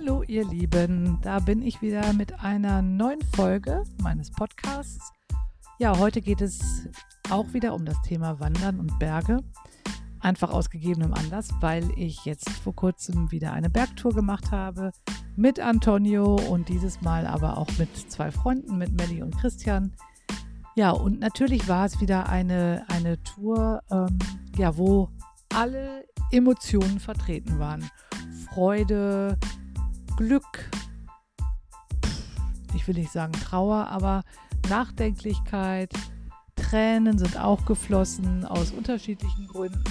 Hallo ihr Lieben, da bin ich wieder mit einer neuen Folge meines Podcasts. Ja, heute geht es auch wieder um das Thema Wandern und Berge. Einfach aus gegebenem Anlass, weil ich jetzt vor kurzem wieder eine Bergtour gemacht habe mit Antonio und dieses Mal aber auch mit zwei Freunden, mit Melli und Christian. Ja, und natürlich war es wieder eine, eine Tour, ähm, ja, wo alle Emotionen vertreten waren. Freude, Glück, ich will nicht sagen Trauer, aber Nachdenklichkeit, Tränen sind auch geflossen aus unterschiedlichen Gründen.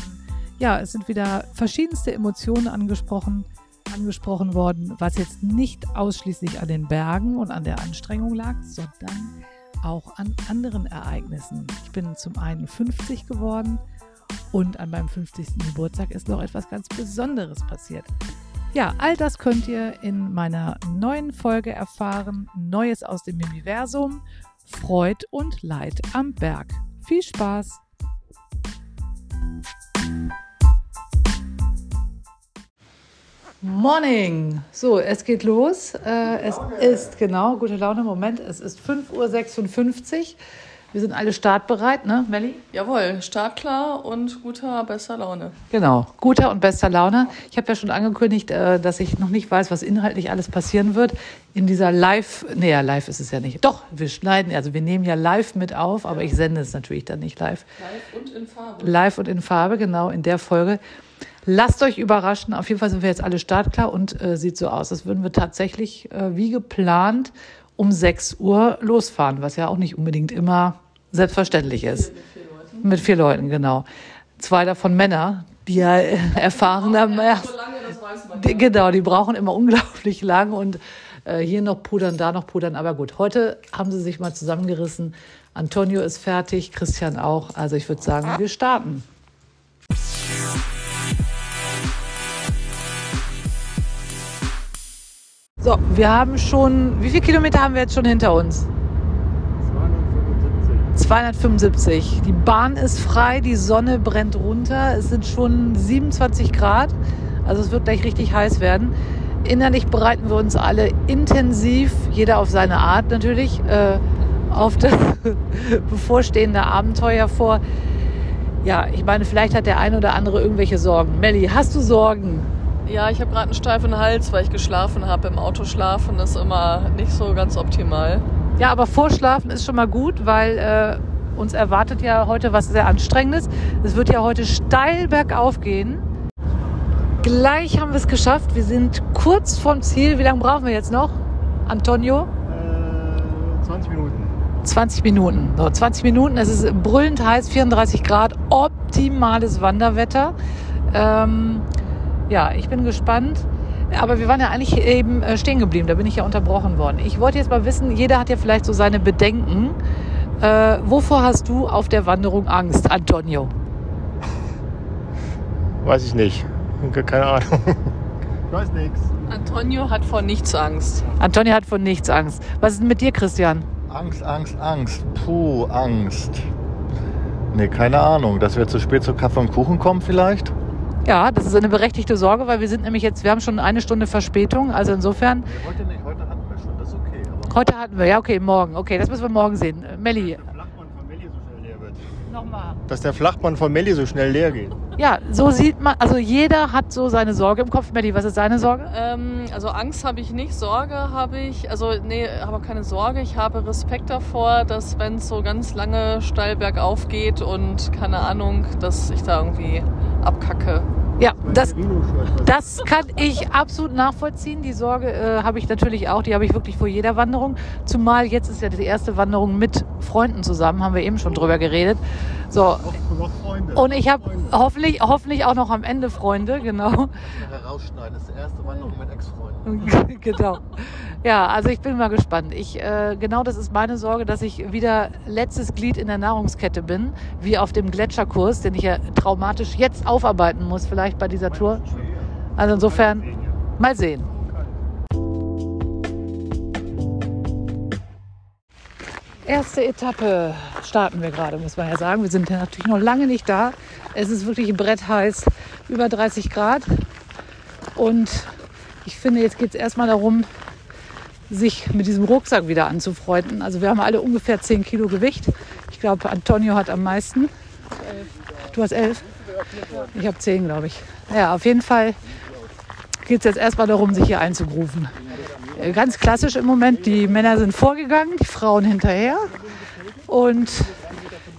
Ja, es sind wieder verschiedenste Emotionen angesprochen, angesprochen worden, was jetzt nicht ausschließlich an den Bergen und an der Anstrengung lag, sondern auch an anderen Ereignissen. Ich bin zum einen 50 geworden und an meinem 50. Geburtstag ist noch etwas ganz Besonderes passiert. Ja, all das könnt ihr in meiner neuen Folge erfahren. Neues aus dem Universum, Freud und Leid am Berg. Viel Spaß! Morning! So, es geht los. Äh, es ist genau, gute Laune, Moment, es ist 5.56 Uhr. Wir sind alle startbereit, ne, Melli? Jawohl, startklar und guter, bester Laune. Genau, guter und bester Laune. Ich habe ja schon angekündigt, äh, dass ich noch nicht weiß, was inhaltlich alles passieren wird in dieser Live, nee, ja, live ist es ja nicht. Doch, wir schneiden, also wir nehmen ja live mit auf, aber ich sende es natürlich dann nicht live. Live und in Farbe. Live und in Farbe, genau, in der Folge. Lasst euch überraschen. Auf jeden Fall sind wir jetzt alle startklar und äh, sieht so aus, als würden wir tatsächlich äh, wie geplant um 6 Uhr losfahren, was ja auch nicht unbedingt immer selbstverständlich ist. Mit vier Leuten. Mit vier Leuten, genau. Zwei davon Männer, die ja erfahrener mehr. So. Die, genau, die brauchen immer unglaublich lang und äh, hier noch pudern, da noch pudern. Aber gut, heute haben sie sich mal zusammengerissen. Antonio ist fertig, Christian auch. Also ich würde sagen, wir starten. So, wir haben schon, wie viele Kilometer haben wir jetzt schon hinter uns? 275. Die Bahn ist frei, die Sonne brennt runter. Es sind schon 27 Grad. Also es wird gleich richtig heiß werden. Innerlich bereiten wir uns alle intensiv, jeder auf seine Art natürlich, äh, auf das bevorstehende Abenteuer vor. Ja, ich meine, vielleicht hat der eine oder andere irgendwelche Sorgen. Melli, hast du Sorgen? Ja, ich habe gerade einen steifen Hals, weil ich geschlafen habe. Im Auto schlafen ist immer nicht so ganz optimal. Ja, aber vorschlafen ist schon mal gut, weil äh, uns erwartet ja heute was sehr Anstrengendes. Es wird ja heute steil bergauf gehen. Gleich haben wir es geschafft. Wir sind kurz vom Ziel. Wie lange brauchen wir jetzt noch, Antonio? Äh, 20 Minuten. 20 Minuten. So, 20 Minuten. Es ist brüllend heiß, 34 Grad, optimales Wanderwetter. Ähm, ja, ich bin gespannt. Aber wir waren ja eigentlich eben äh, stehen geblieben, da bin ich ja unterbrochen worden. Ich wollte jetzt mal wissen, jeder hat ja vielleicht so seine Bedenken. Äh, wovor hast du auf der Wanderung Angst, Antonio? Weiß ich nicht. Keine Ahnung. Ich weiß nichts. Antonio hat vor nichts Angst. Antonio hat vor nichts Angst. Was ist denn mit dir, Christian? Angst, Angst, Angst. Puh, Angst. Nee, keine Ahnung. Dass wir zu spät zu Kaffee und Kuchen kommen vielleicht? Ja, das ist eine berechtigte Sorge, weil wir sind nämlich jetzt, wir haben schon eine Stunde Verspätung, also insofern. Nee, heute nicht, heute hatten wir schon, das ist okay. heute hatten wir, ja okay, morgen, okay, das müssen wir morgen sehen. Melli. Dass der Flachmann von Melli so schnell leer wird. Nochmal. Dass der Flachmann von Melli so schnell leer geht. Ja, so sieht man, also jeder hat so seine Sorge im Kopf. Melli, was ist seine Sorge? Ähm, also Angst habe ich nicht, Sorge habe ich, also nee, habe keine Sorge. Ich habe Respekt davor, dass wenn es so ganz lange steil bergauf geht und keine Ahnung, dass ich da irgendwie abkacke. Ja, das, das kann ich absolut nachvollziehen. Die Sorge äh, habe ich natürlich auch. Die habe ich wirklich vor jeder Wanderung. Zumal jetzt ist ja die erste Wanderung mit Freunden zusammen, haben wir eben schon drüber geredet. So. Noch, noch. Und ich habe hoffentlich, hoffentlich auch noch am Ende Freunde, genau. Herausschneiden, das erste Wanderung mit Ex-Freunden. genau. Ja, also ich bin mal gespannt. Ich, äh, genau das ist meine Sorge, dass ich wieder letztes Glied in der Nahrungskette bin, wie auf dem Gletscherkurs, den ich ja traumatisch jetzt aufarbeiten muss, vielleicht bei dieser Tour. Also insofern, mal sehen. Erste Etappe starten wir gerade, muss man ja sagen. Wir sind ja natürlich noch lange nicht da. Es ist wirklich brettheiß, über 30 Grad. Und ich finde, jetzt geht es erstmal darum, sich mit diesem Rucksack wieder anzufreunden. Also wir haben alle ungefähr 10 Kilo Gewicht. Ich glaube, Antonio hat am meisten. Du hast elf? Ich habe zehn, glaube ich. Ja, auf jeden Fall geht es jetzt erstmal darum, sich hier einzugrufen. Äh, ganz klassisch im Moment, die Männer sind vorgegangen, die Frauen hinterher. Und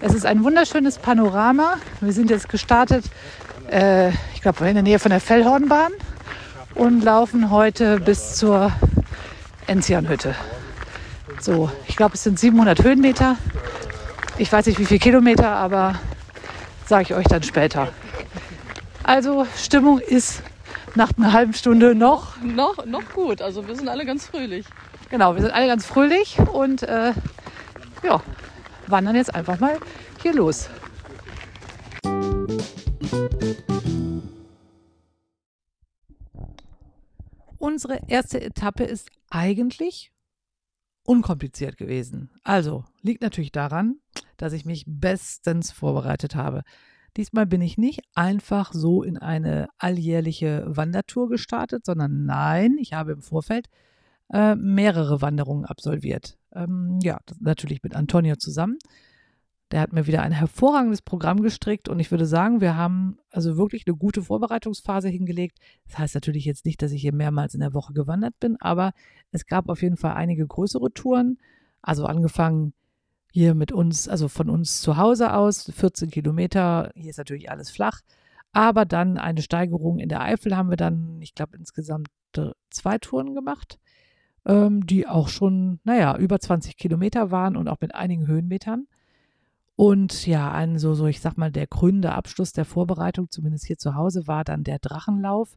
es ist ein wunderschönes Panorama. Wir sind jetzt gestartet, äh, ich glaube, in der Nähe von der Fellhornbahn und laufen heute bis zur Enzianhütte. So, ich glaube, es sind 700 Höhenmeter. Ich weiß nicht, wie viele Kilometer, aber sage ich euch dann später. Also, Stimmung ist nach einer halben Stunde noch. Noch, noch gut. Also, wir sind alle ganz fröhlich. Genau, wir sind alle ganz fröhlich und äh, ja, wandern jetzt einfach mal hier los. Unsere erste Etappe ist eigentlich unkompliziert gewesen. Also liegt natürlich daran, dass ich mich bestens vorbereitet habe. Diesmal bin ich nicht einfach so in eine alljährliche Wandertour gestartet, sondern nein, ich habe im Vorfeld äh, mehrere Wanderungen absolviert. Ähm, ja, natürlich mit Antonio zusammen. Der hat mir wieder ein hervorragendes Programm gestrickt und ich würde sagen, wir haben also wirklich eine gute Vorbereitungsphase hingelegt. Das heißt natürlich jetzt nicht, dass ich hier mehrmals in der Woche gewandert bin, aber es gab auf jeden Fall einige größere Touren. Also angefangen hier mit uns, also von uns zu Hause aus, 14 Kilometer. Hier ist natürlich alles flach. Aber dann eine Steigerung in der Eifel haben wir dann, ich glaube, insgesamt zwei Touren gemacht, ähm, die auch schon, naja, über 20 Kilometer waren und auch mit einigen Höhenmetern. Und ja, ein so, so, ich sag mal, der krönende Abschluss der Vorbereitung, zumindest hier zu Hause, war dann der Drachenlauf.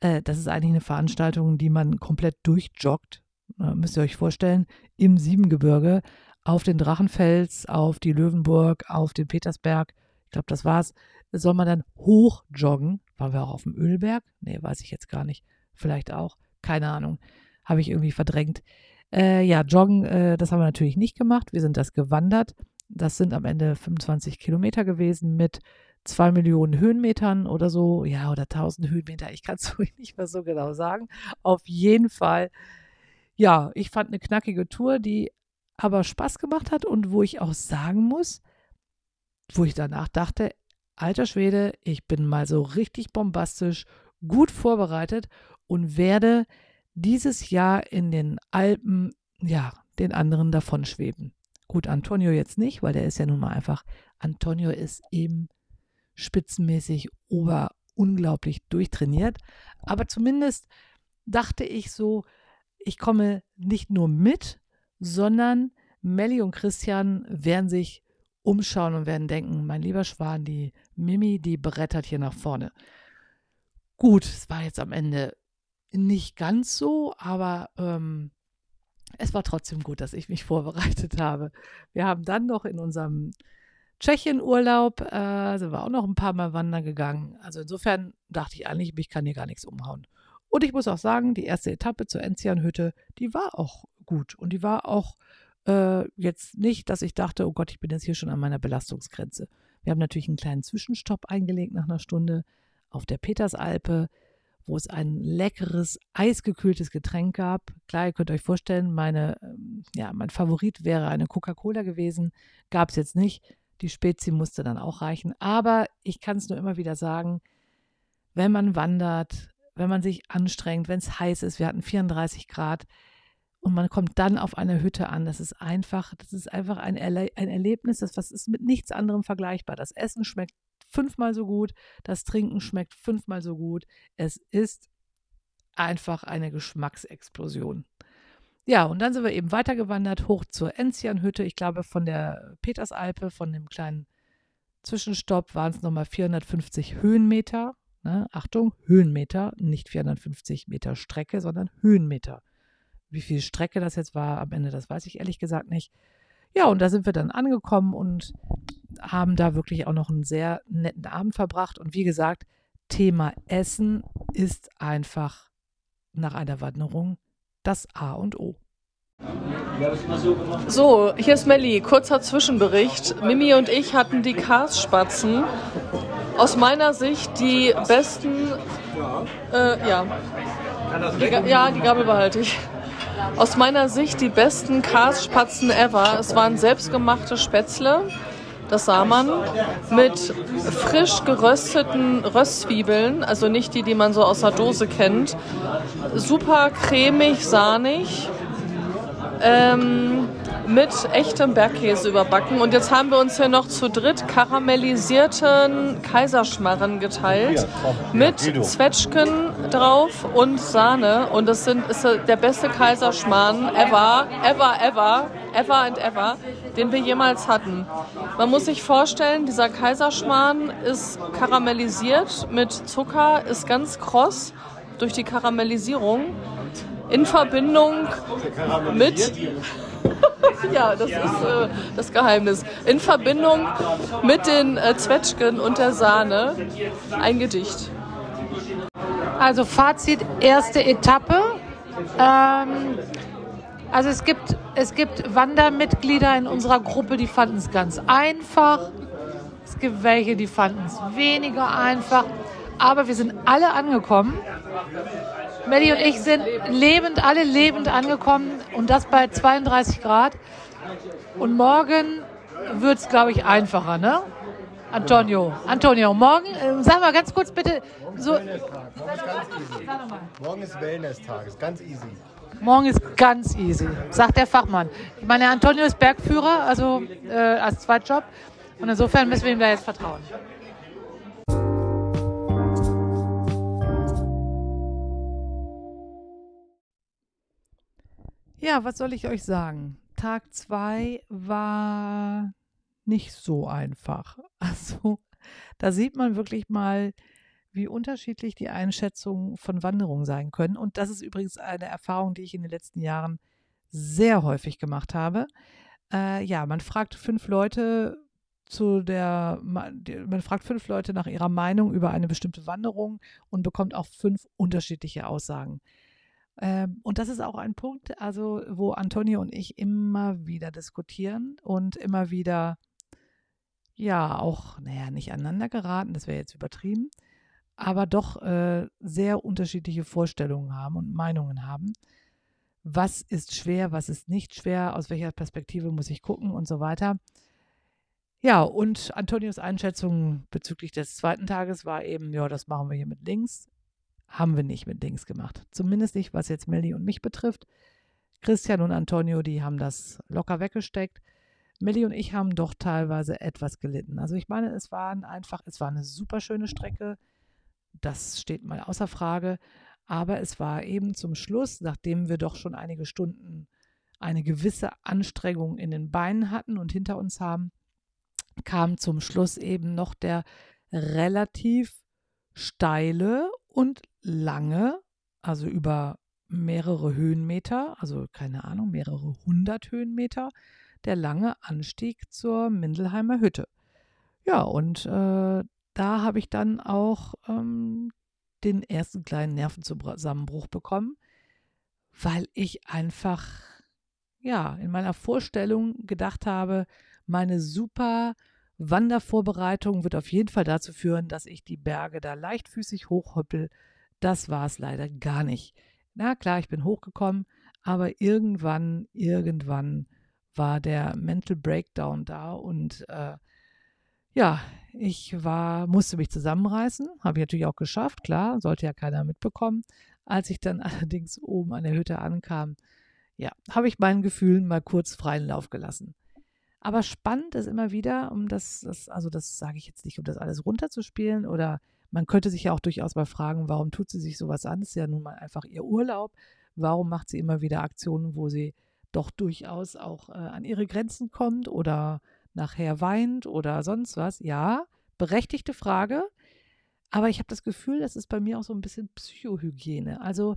Äh, das ist eigentlich eine Veranstaltung, die man komplett durchjoggt. Äh, müsst ihr euch vorstellen, im Siebengebirge, auf den Drachenfels, auf die Löwenburg, auf den Petersberg. Ich glaube, das war's. Soll man dann hochjoggen? Waren wir auch auf dem Ölberg? Nee, weiß ich jetzt gar nicht. Vielleicht auch. Keine Ahnung. Habe ich irgendwie verdrängt. Äh, ja, joggen, äh, das haben wir natürlich nicht gemacht. Wir sind das gewandert. Das sind am Ende 25 Kilometer gewesen mit zwei Millionen Höhenmetern oder so, ja, oder 1000 Höhenmeter. Ich kann es nicht mehr so genau sagen. Auf jeden Fall, ja, ich fand eine knackige Tour, die aber Spaß gemacht hat und wo ich auch sagen muss, wo ich danach dachte, alter Schwede, ich bin mal so richtig bombastisch, gut vorbereitet und werde dieses Jahr in den Alpen, ja, den anderen davonschweben. Gut, Antonio jetzt nicht, weil der ist ja nun mal einfach, Antonio ist eben spitzenmäßig ober unglaublich durchtrainiert. Aber zumindest dachte ich so, ich komme nicht nur mit, sondern Melli und Christian werden sich umschauen und werden denken, mein lieber Schwan, die Mimi, die brettert hier nach vorne. Gut, es war jetzt am Ende nicht ganz so, aber ähm, es war trotzdem gut, dass ich mich vorbereitet habe. Wir haben dann noch in unserem Tschechien-Urlaub, äh, sind wir auch noch ein paar Mal wandern gegangen. Also insofern dachte ich eigentlich, mich kann hier gar nichts umhauen. Und ich muss auch sagen, die erste Etappe zur Enzianhütte, die war auch gut. Und die war auch äh, jetzt nicht, dass ich dachte, oh Gott, ich bin jetzt hier schon an meiner Belastungsgrenze. Wir haben natürlich einen kleinen Zwischenstopp eingelegt nach einer Stunde auf der Petersalpe wo es ein leckeres, eisgekühltes Getränk gab. Klar, ihr könnt euch vorstellen, meine, ähm, ja, mein Favorit wäre eine Coca-Cola gewesen. Gab es jetzt nicht. Die Spezi musste dann auch reichen. Aber ich kann es nur immer wieder sagen, wenn man wandert, wenn man sich anstrengt, wenn es heiß ist, wir hatten 34 Grad und man kommt dann auf eine Hütte an, das ist einfach, das ist einfach ein, Erle ein Erlebnis, das was ist mit nichts anderem vergleichbar. Das Essen schmeckt fünfmal so gut, das Trinken schmeckt fünfmal so gut. Es ist einfach eine Geschmacksexplosion. Ja, und dann sind wir eben weitergewandert hoch zur Enzianhütte. Ich glaube, von der Petersalpe, von dem kleinen Zwischenstopp waren es nochmal 450 Höhenmeter. Ne? Achtung, Höhenmeter, nicht 450 Meter Strecke, sondern Höhenmeter. Wie viel Strecke das jetzt war am Ende, das weiß ich ehrlich gesagt nicht. Ja, und da sind wir dann angekommen und haben da wirklich auch noch einen sehr netten Abend verbracht. Und wie gesagt, Thema Essen ist einfach nach einer Wanderung das A und O. So, hier ist Melli. Kurzer Zwischenbericht. Mimi und ich hatten die Karsspatzen. Aus meiner Sicht die besten, äh, ja, Die, ja, die Gabel behalte ich. Aus meiner Sicht die besten Kasspatzen ever. Es waren selbstgemachte Spätzle. Das sah man mit frisch gerösteten Röstzwiebeln, also nicht die, die man so aus der Dose kennt. Super cremig, sahnig. Ähm, mit echtem Bergkäse überbacken. Und jetzt haben wir uns hier noch zu dritt karamellisierten Kaiserschmarren geteilt. Mit Zwetschgen drauf und Sahne. Und das sind, ist der beste Kaiserschmarrn ever, ever, ever, ever and ever, den wir jemals hatten. Man muss sich vorstellen, dieser Kaiserschmarrn ist karamellisiert mit Zucker, ist ganz kross durch die Karamellisierung in Verbindung mit ja, das ist äh, das Geheimnis. In Verbindung mit den äh, Zwetschgen und der Sahne ein Gedicht. Also Fazit, erste Etappe. Ähm, also es gibt, es gibt Wandermitglieder in unserer Gruppe, die fanden es ganz einfach. Es gibt welche, die fanden es weniger einfach. Aber wir sind alle angekommen. Melli und ich sind lebend, alle lebend angekommen und das bei 32 Grad. Und morgen wird es, glaube ich, einfacher, ne? Antonio, Antonio, morgen, äh, sag mal ganz kurz bitte, so, Morgen ist. Morgen Wellness-Tag, ist ganz easy. morgen ist ganz easy, sagt der Fachmann. Ich meine, Antonio ist Bergführer, also äh, als Zweitjob. Und insofern müssen wir ihm da jetzt vertrauen. Ja, was soll ich euch sagen? Tag zwei war nicht so einfach. Also, da sieht man wirklich mal, wie unterschiedlich die Einschätzungen von Wanderungen sein können. Und das ist übrigens eine Erfahrung, die ich in den letzten Jahren sehr häufig gemacht habe. Äh, ja, man fragt fünf Leute zu der, man fragt fünf Leute nach ihrer Meinung über eine bestimmte Wanderung und bekommt auch fünf unterschiedliche Aussagen. Ähm, und das ist auch ein Punkt, also wo Antonio und ich immer wieder diskutieren und immer wieder, ja, auch, naja, nicht aneinander geraten, das wäre jetzt übertrieben, aber doch äh, sehr unterschiedliche Vorstellungen haben und Meinungen haben. Was ist schwer, was ist nicht schwer, aus welcher Perspektive muss ich gucken und so weiter. Ja, und Antonios Einschätzung bezüglich des zweiten Tages war eben, ja, das machen wir hier mit links. Haben wir nicht mit links gemacht. Zumindest nicht, was jetzt Melli und mich betrifft. Christian und Antonio, die haben das locker weggesteckt. Melli und ich haben doch teilweise etwas gelitten. Also ich meine, es waren einfach, es war eine super schöne Strecke. Das steht mal außer Frage. Aber es war eben zum Schluss, nachdem wir doch schon einige Stunden eine gewisse Anstrengung in den Beinen hatten und hinter uns haben, kam zum Schluss eben noch der relativ steile und lange, also über mehrere Höhenmeter, also keine Ahnung, mehrere hundert Höhenmeter, der lange Anstieg zur Mindelheimer Hütte. Ja, und äh, da habe ich dann auch ähm, den ersten kleinen Nervenzusammenbruch bekommen, weil ich einfach, ja, in meiner Vorstellung gedacht habe, meine super Wandervorbereitung wird auf jeden Fall dazu führen, dass ich die Berge da leichtfüßig hochhüppel. Das war es leider gar nicht. Na klar, ich bin hochgekommen, aber irgendwann, irgendwann war der Mental Breakdown da und äh, ja, ich war, musste mich zusammenreißen, habe ich natürlich auch geschafft, klar, sollte ja keiner mitbekommen. Als ich dann allerdings oben an der Hütte ankam, ja, habe ich meinen Gefühlen mal kurz freien Lauf gelassen. Aber spannend ist immer wieder, um das, das also das sage ich jetzt nicht, um das alles runterzuspielen oder man könnte sich ja auch durchaus mal fragen, warum tut sie sich sowas an? Das ist ja nun mal einfach ihr Urlaub. Warum macht sie immer wieder Aktionen, wo sie doch durchaus auch äh, an ihre Grenzen kommt oder nachher weint oder sonst was? Ja, berechtigte Frage. Aber ich habe das Gefühl, das ist bei mir auch so ein bisschen Psychohygiene. Also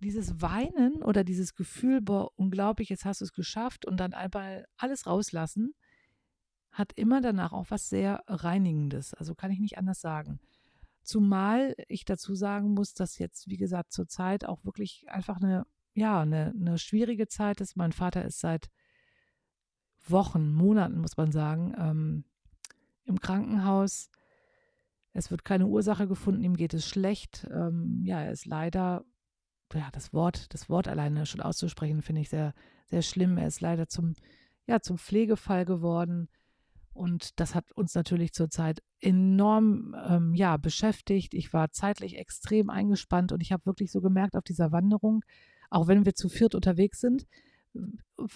dieses Weinen oder dieses Gefühl, boah, unglaublich, jetzt hast du es geschafft und dann einmal alles rauslassen, hat immer danach auch was sehr Reinigendes. Also kann ich nicht anders sagen. Zumal ich dazu sagen muss, dass jetzt, wie gesagt, zur Zeit auch wirklich einfach eine, ja, eine, eine schwierige Zeit ist. Mein Vater ist seit Wochen, Monaten, muss man sagen, ähm, im Krankenhaus. Es wird keine Ursache gefunden, ihm geht es schlecht. Ähm, ja, er ist leider, ja, das Wort, das Wort alleine schon auszusprechen, finde ich sehr, sehr schlimm. Er ist leider zum, ja, zum Pflegefall geworden. Und das hat uns natürlich zurzeit enorm ähm, ja, beschäftigt. Ich war zeitlich extrem eingespannt und ich habe wirklich so gemerkt auf dieser Wanderung, auch wenn wir zu viert unterwegs sind,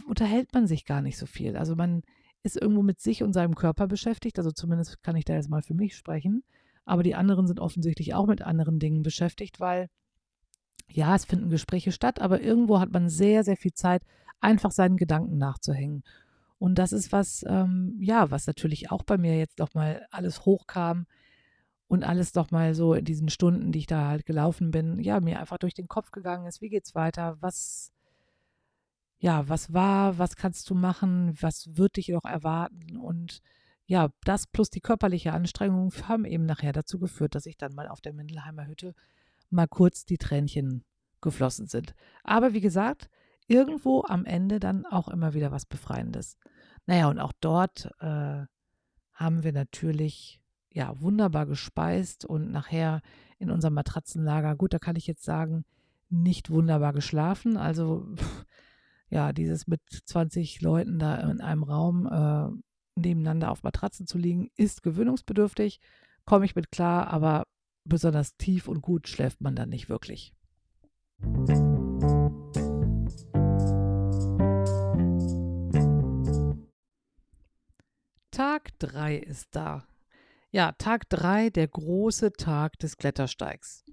unterhält man sich gar nicht so viel. Also man ist irgendwo mit sich und seinem Körper beschäftigt. Also zumindest kann ich da jetzt mal für mich sprechen. Aber die anderen sind offensichtlich auch mit anderen Dingen beschäftigt, weil ja, es finden Gespräche statt, aber irgendwo hat man sehr, sehr viel Zeit, einfach seinen Gedanken nachzuhängen. Und das ist was, ähm, ja, was natürlich auch bei mir jetzt nochmal alles hochkam und alles nochmal so in diesen Stunden, die ich da halt gelaufen bin, ja, mir einfach durch den Kopf gegangen ist, wie geht's weiter, was, ja, was war, was kannst du machen, was wird dich noch erwarten? Und ja, das plus die körperliche Anstrengung haben eben nachher dazu geführt, dass ich dann mal auf der Mindelheimer Hütte mal kurz die Tränchen geflossen sind. Aber wie gesagt, irgendwo am Ende dann auch immer wieder was Befreiendes. Naja, und auch dort äh, haben wir natürlich ja wunderbar gespeist und nachher in unserem Matratzenlager, gut, da kann ich jetzt sagen, nicht wunderbar geschlafen. Also ja, dieses mit 20 Leuten da in einem Raum äh, nebeneinander auf Matratzen zu liegen, ist gewöhnungsbedürftig, komme ich mit klar, aber besonders tief und gut schläft man dann nicht wirklich. Tag 3 ist da. Ja, Tag 3, der große Tag des Klettersteigs.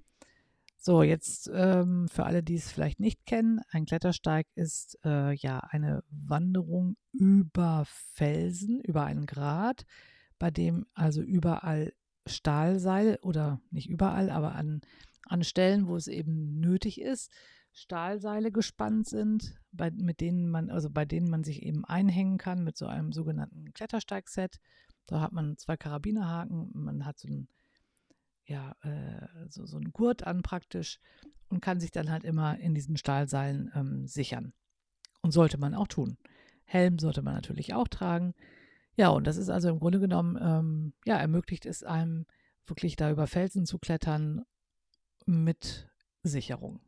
So, jetzt ähm, für alle, die es vielleicht nicht kennen, ein Klettersteig ist äh, ja eine Wanderung über Felsen, über einen Grat, bei dem also überall Stahlseile oder nicht überall, aber an, an Stellen, wo es eben nötig ist, Stahlseile gespannt sind, bei, mit denen man, also bei denen man sich eben einhängen kann mit so einem sogenannten Klettersteigset. Da hat man zwei Karabinerhaken, man hat so ein, ja, äh, so, so einen Gurt an praktisch und kann sich dann halt immer in diesen Stahlseilen ähm, sichern. Und sollte man auch tun. Helm sollte man natürlich auch tragen. Ja, und das ist also im Grunde genommen, ähm, ja, ermöglicht es einem wirklich da über Felsen zu klettern mit Sicherung.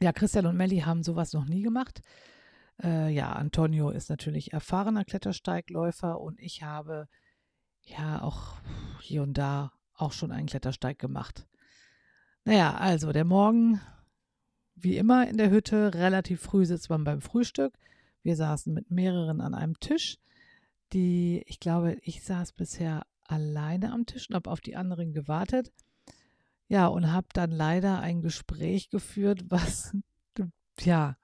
Ja, Christian und Melli haben sowas noch nie gemacht. Äh, ja, Antonio ist natürlich erfahrener Klettersteigläufer und ich habe ja auch hier und da auch schon einen Klettersteig gemacht. Naja, also der Morgen, wie immer in der Hütte, relativ früh sitzt man beim Frühstück. Wir saßen mit mehreren an einem Tisch. Die, ich glaube, ich saß bisher alleine am Tisch und habe auf die anderen gewartet. Ja, und habe dann leider ein Gespräch geführt, was, ja,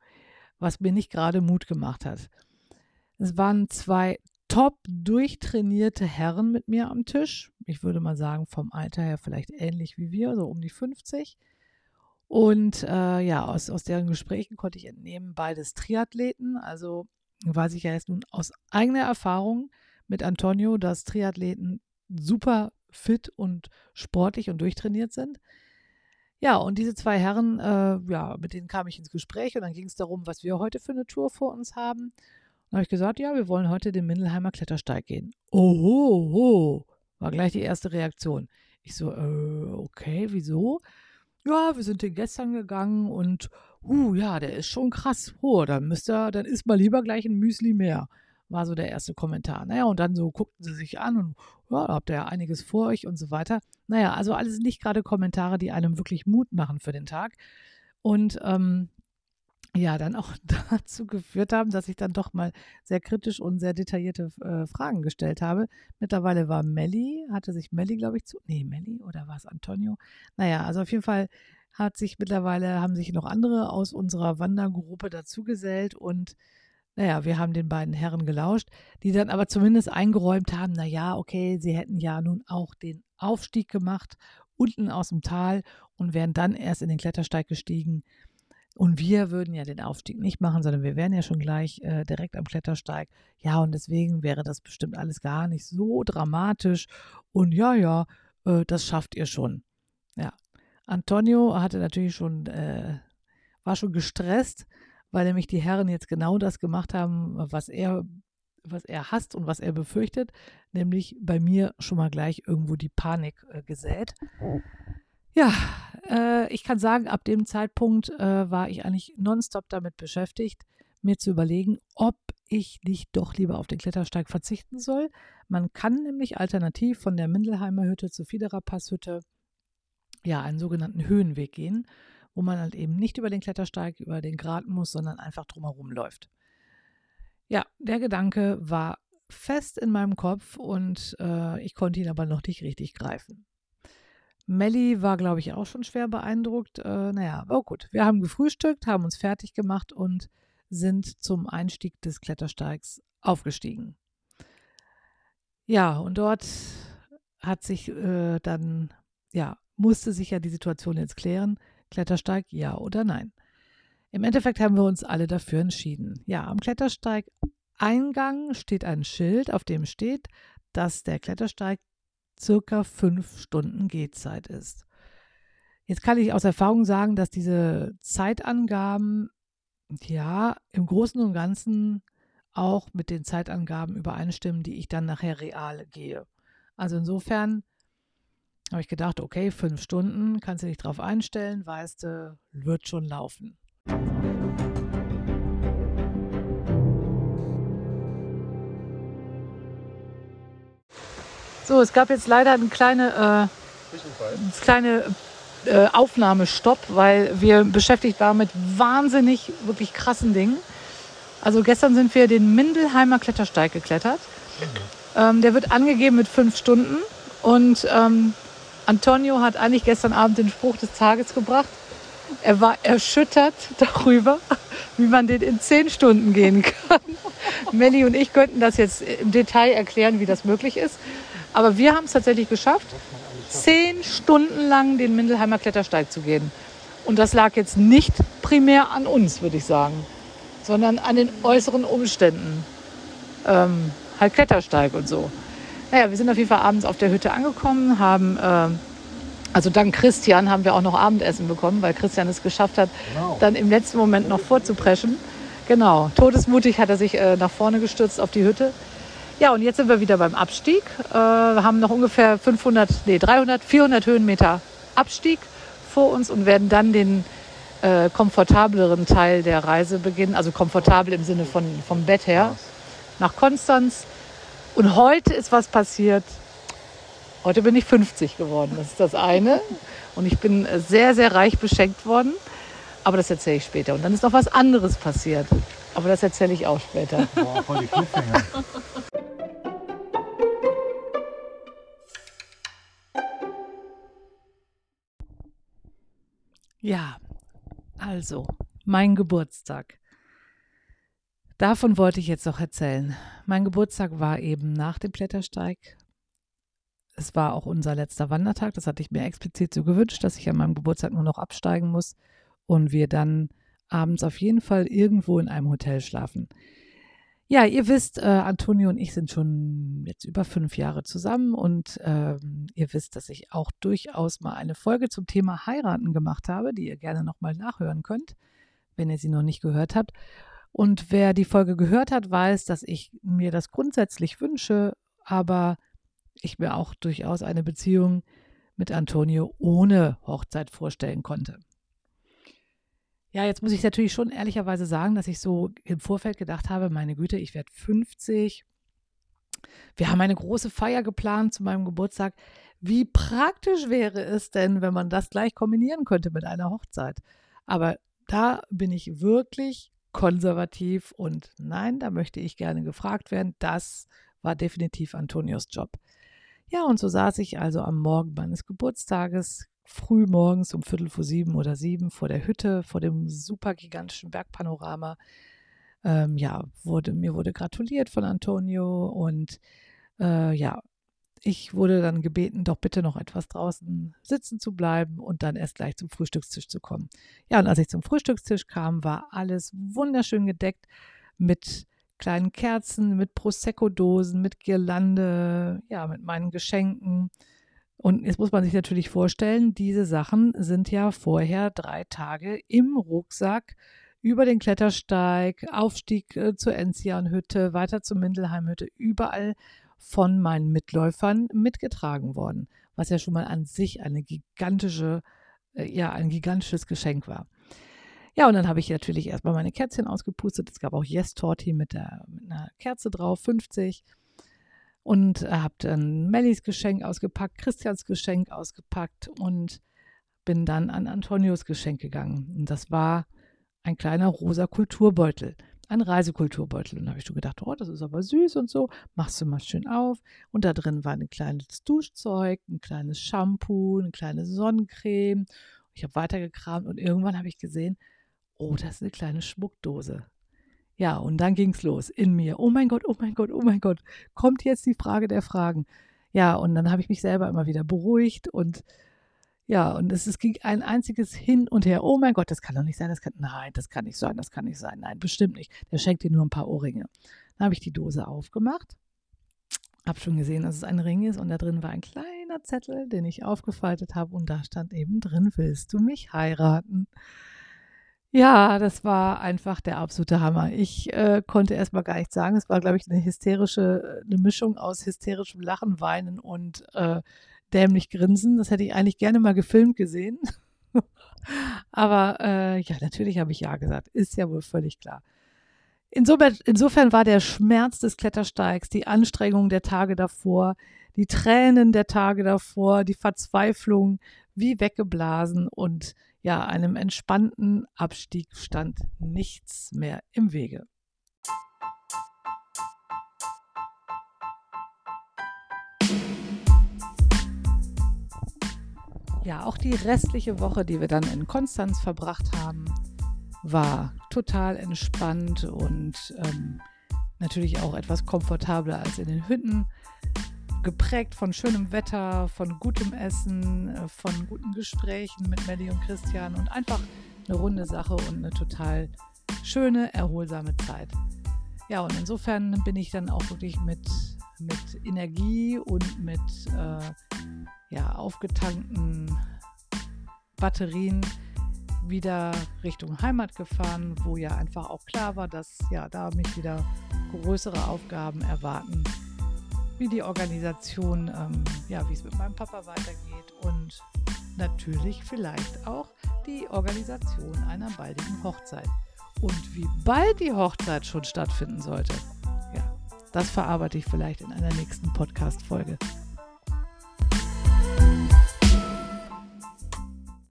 was mir nicht gerade Mut gemacht hat. Es waren zwei top durchtrainierte Herren mit mir am Tisch. Ich würde mal sagen, vom Alter her vielleicht ähnlich wie wir, so um die 50. Und äh, ja, aus, aus deren Gesprächen konnte ich entnehmen, beides Triathleten. Also weiß ich ja jetzt nun aus eigener Erfahrung mit Antonio, dass Triathleten super fit und sportlich und durchtrainiert sind. Ja, und diese zwei Herren, äh, ja, mit denen kam ich ins Gespräch und dann ging es darum, was wir heute für eine Tour vor uns haben. Dann habe ich gesagt, ja, wir wollen heute den Mindelheimer Klettersteig gehen. Oho, war gleich die erste Reaktion. Ich so, äh, okay, wieso? Ja, wir sind den gestern gegangen und, uh, ja, der ist schon krass. Oh, dann müsst ihr, dann isst mal lieber gleich ein Müsli mehr war so der erste Kommentar. Naja, und dann so guckten sie sich an und ja, habt ihr ja einiges vor euch und so weiter. Naja, also alles nicht gerade Kommentare, die einem wirklich Mut machen für den Tag. Und ähm, ja, dann auch dazu geführt haben, dass ich dann doch mal sehr kritisch und sehr detaillierte äh, Fragen gestellt habe. Mittlerweile war Melli, hatte sich Melli, glaube ich, zu. Nee, Melli oder war es Antonio? Naja, also auf jeden Fall hat sich mittlerweile, haben sich noch andere aus unserer Wandergruppe dazugesellt und naja, wir haben den beiden Herren gelauscht, die dann aber zumindest eingeräumt haben, naja, okay, sie hätten ja nun auch den Aufstieg gemacht, unten aus dem Tal und wären dann erst in den Klettersteig gestiegen. Und wir würden ja den Aufstieg nicht machen, sondern wir wären ja schon gleich äh, direkt am Klettersteig. Ja, und deswegen wäre das bestimmt alles gar nicht so dramatisch. Und ja, ja, äh, das schafft ihr schon. Ja. Antonio hatte natürlich schon, äh, war schon gestresst, weil nämlich die Herren jetzt genau das gemacht haben, was er was er hasst und was er befürchtet, nämlich bei mir schon mal gleich irgendwo die Panik äh, gesät. Ja, äh, ich kann sagen, ab dem Zeitpunkt äh, war ich eigentlich nonstop damit beschäftigt, mir zu überlegen, ob ich nicht doch lieber auf den Klettersteig verzichten soll. Man kann nämlich alternativ von der Mindelheimer Hütte zur Fiederer Passhütte ja einen sogenannten Höhenweg gehen, wo man halt eben nicht über den Klettersteig, über den Grat muss, sondern einfach drumherum läuft. Ja, der Gedanke war fest in meinem Kopf und äh, ich konnte ihn aber noch nicht richtig greifen. Melli war, glaube ich, auch schon schwer beeindruckt. Äh, naja, aber gut. Wir haben gefrühstückt, haben uns fertig gemacht und sind zum Einstieg des Klettersteigs aufgestiegen. Ja, und dort hat sich äh, dann, ja, musste sich ja die Situation jetzt klären. Klettersteig, ja oder nein. Im Endeffekt haben wir uns alle dafür entschieden. Ja, am Klettersteig-Eingang steht ein Schild, auf dem steht, dass der Klettersteig circa fünf Stunden Gehzeit ist. Jetzt kann ich aus Erfahrung sagen, dass diese Zeitangaben ja im Großen und Ganzen auch mit den Zeitangaben übereinstimmen, die ich dann nachher real gehe. Also insofern habe ich gedacht, okay, fünf Stunden, kannst du dich drauf einstellen, weißt du, wird schon laufen. So, es gab jetzt leider eine kleine, äh, kleine äh, Aufnahmestopp, weil wir beschäftigt waren mit wahnsinnig, wirklich krassen Dingen. Also gestern sind wir den Mindelheimer Klettersteig geklettert. Mhm. Ähm, der wird angegeben mit fünf Stunden. Und ähm, Antonio hat eigentlich gestern Abend den Spruch des Tages gebracht. Er war erschüttert darüber, wie man den in zehn Stunden gehen kann. Melli und ich könnten das jetzt im Detail erklären, wie das möglich ist. Aber wir haben es tatsächlich geschafft, zehn Stunden lang den Mindelheimer Klettersteig zu gehen. Und das lag jetzt nicht primär an uns, würde ich sagen, sondern an den äußeren Umständen. Ähm, halt Klettersteig und so. Naja, wir sind auf jeden Fall abends auf der Hütte angekommen, haben äh, also dank Christian haben wir auch noch Abendessen bekommen, weil Christian es geschafft hat, genau. dann im letzten Moment noch vorzupreschen. Genau, todesmutig hat er sich äh, nach vorne gestürzt auf die Hütte. Ja, und jetzt sind wir wieder beim Abstieg. Äh, wir haben noch ungefähr 500, nee, 300, 400 Höhenmeter Abstieg vor uns und werden dann den äh, komfortableren Teil der Reise beginnen. Also komfortabel im Sinne von, vom Bett her. Nach Konstanz. Und heute ist was passiert, Heute bin ich 50 geworden, das ist das eine. Und ich bin sehr, sehr reich beschenkt worden. Aber das erzähle ich später. Und dann ist noch was anderes passiert. Aber das erzähle ich auch später. Boah, voll die Cliffhanger. Ja, also mein Geburtstag. Davon wollte ich jetzt noch erzählen. Mein Geburtstag war eben nach dem Klettersteig es war auch unser letzter Wandertag. Das hatte ich mir explizit so gewünscht, dass ich an meinem Geburtstag nur noch absteigen muss und wir dann abends auf jeden Fall irgendwo in einem Hotel schlafen. Ja, ihr wisst, äh, Antonio und ich sind schon jetzt über fünf Jahre zusammen und ähm, ihr wisst, dass ich auch durchaus mal eine Folge zum Thema Heiraten gemacht habe, die ihr gerne nochmal nachhören könnt, wenn ihr sie noch nicht gehört habt. Und wer die Folge gehört hat, weiß, dass ich mir das grundsätzlich wünsche, aber ich mir auch durchaus eine Beziehung mit Antonio ohne Hochzeit vorstellen konnte. Ja, jetzt muss ich natürlich schon ehrlicherweise sagen, dass ich so im Vorfeld gedacht habe, meine Güte, ich werde 50. Wir haben eine große Feier geplant zu meinem Geburtstag. Wie praktisch wäre es denn, wenn man das gleich kombinieren könnte mit einer Hochzeit? Aber da bin ich wirklich konservativ und nein, da möchte ich gerne gefragt werden. Das war definitiv Antonios Job. Ja, und so saß ich also am Morgen meines Geburtstages, früh morgens um Viertel vor sieben oder sieben vor der Hütte, vor dem super gigantischen Bergpanorama. Ähm, ja, wurde, mir wurde gratuliert von Antonio und äh, ja, ich wurde dann gebeten, doch bitte noch etwas draußen sitzen zu bleiben und dann erst gleich zum Frühstückstisch zu kommen. Ja, und als ich zum Frühstückstisch kam, war alles wunderschön gedeckt mit kleinen Kerzen, mit Prosecco-Dosen, mit Girlande, ja, mit meinen Geschenken. Und jetzt muss man sich natürlich vorstellen, diese Sachen sind ja vorher drei Tage im Rucksack über den Klettersteig, Aufstieg äh, zur Enzianhütte, weiter zur Mindelheimhütte, überall von meinen Mitläufern mitgetragen worden, was ja schon mal an sich eine gigantische, äh, ja, ein gigantisches Geschenk war. Ja, und dann habe ich natürlich erstmal meine Kerzchen ausgepustet. Es gab auch Yes Torti mit, der, mit einer Kerze drauf, 50. Und habe dann Mellis Geschenk ausgepackt, Christians Geschenk ausgepackt und bin dann an Antonios Geschenk gegangen. Und das war ein kleiner rosa Kulturbeutel, ein Reisekulturbeutel. Und da habe ich schon gedacht, oh, das ist aber süß und so. Machst du mal schön auf. Und da drin war ein kleines Duschzeug, ein kleines Shampoo, eine kleine Sonnencreme. Ich habe weitergekramt und irgendwann habe ich gesehen, oh, das ist eine kleine Schmuckdose. Ja, und dann ging es los in mir. Oh mein Gott, oh mein Gott, oh mein Gott. Kommt jetzt die Frage der Fragen. Ja, und dann habe ich mich selber immer wieder beruhigt und ja, und es, es ging ein einziges Hin und Her. Oh mein Gott, das kann doch nicht sein. Das kann, nein, das kann nicht sein. Das kann nicht sein. Nein, bestimmt nicht. Der schenkt dir nur ein paar Ohrringe. Dann habe ich die Dose aufgemacht. Habe schon gesehen, dass es ein Ring ist und da drin war ein kleiner Zettel, den ich aufgefaltet habe und da stand eben drin, willst du mich heiraten? Ja, das war einfach der absolute Hammer. Ich äh, konnte erst mal gar nichts sagen. Es war, glaube ich, eine hysterische, eine Mischung aus hysterischem Lachen, Weinen und äh, dämlich grinsen. Das hätte ich eigentlich gerne mal gefilmt gesehen. Aber äh, ja, natürlich habe ich ja gesagt. Ist ja wohl völlig klar. Insofern, insofern war der Schmerz des Klettersteigs, die Anstrengung der Tage davor, die Tränen der Tage davor, die Verzweiflung wie weggeblasen und ja, einem entspannten Abstieg stand nichts mehr im Wege. Ja, auch die restliche Woche, die wir dann in Konstanz verbracht haben, war total entspannt und ähm, natürlich auch etwas komfortabler als in den Hütten. Geprägt von schönem Wetter, von gutem Essen, äh, von guten Gesprächen mit Melly und Christian und einfach eine runde Sache und eine total schöne, erholsame Zeit. Ja, und insofern bin ich dann auch wirklich mit, mit Energie und mit äh, ja, aufgetankten Batterien wieder Richtung Heimat gefahren, wo ja einfach auch klar war, dass ja da mich wieder größere Aufgaben erwarten, wie die Organisation, ähm, ja, wie es mit meinem Papa weitergeht und natürlich vielleicht auch die Organisation einer baldigen Hochzeit. Und wie bald die Hochzeit schon stattfinden sollte, ja, das verarbeite ich vielleicht in einer nächsten Podcast-Folge.